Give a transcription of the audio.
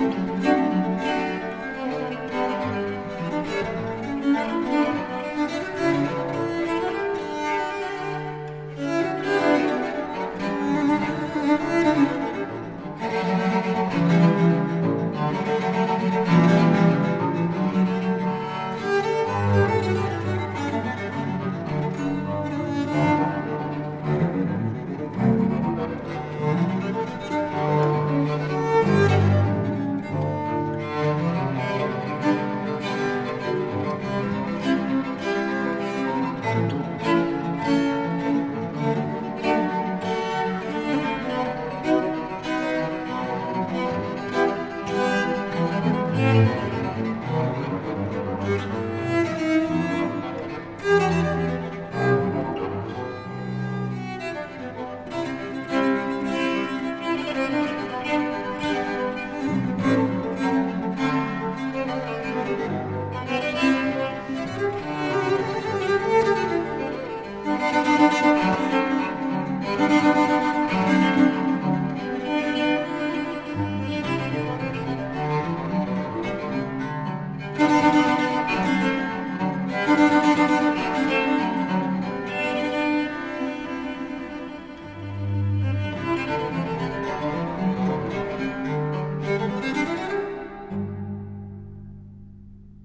you.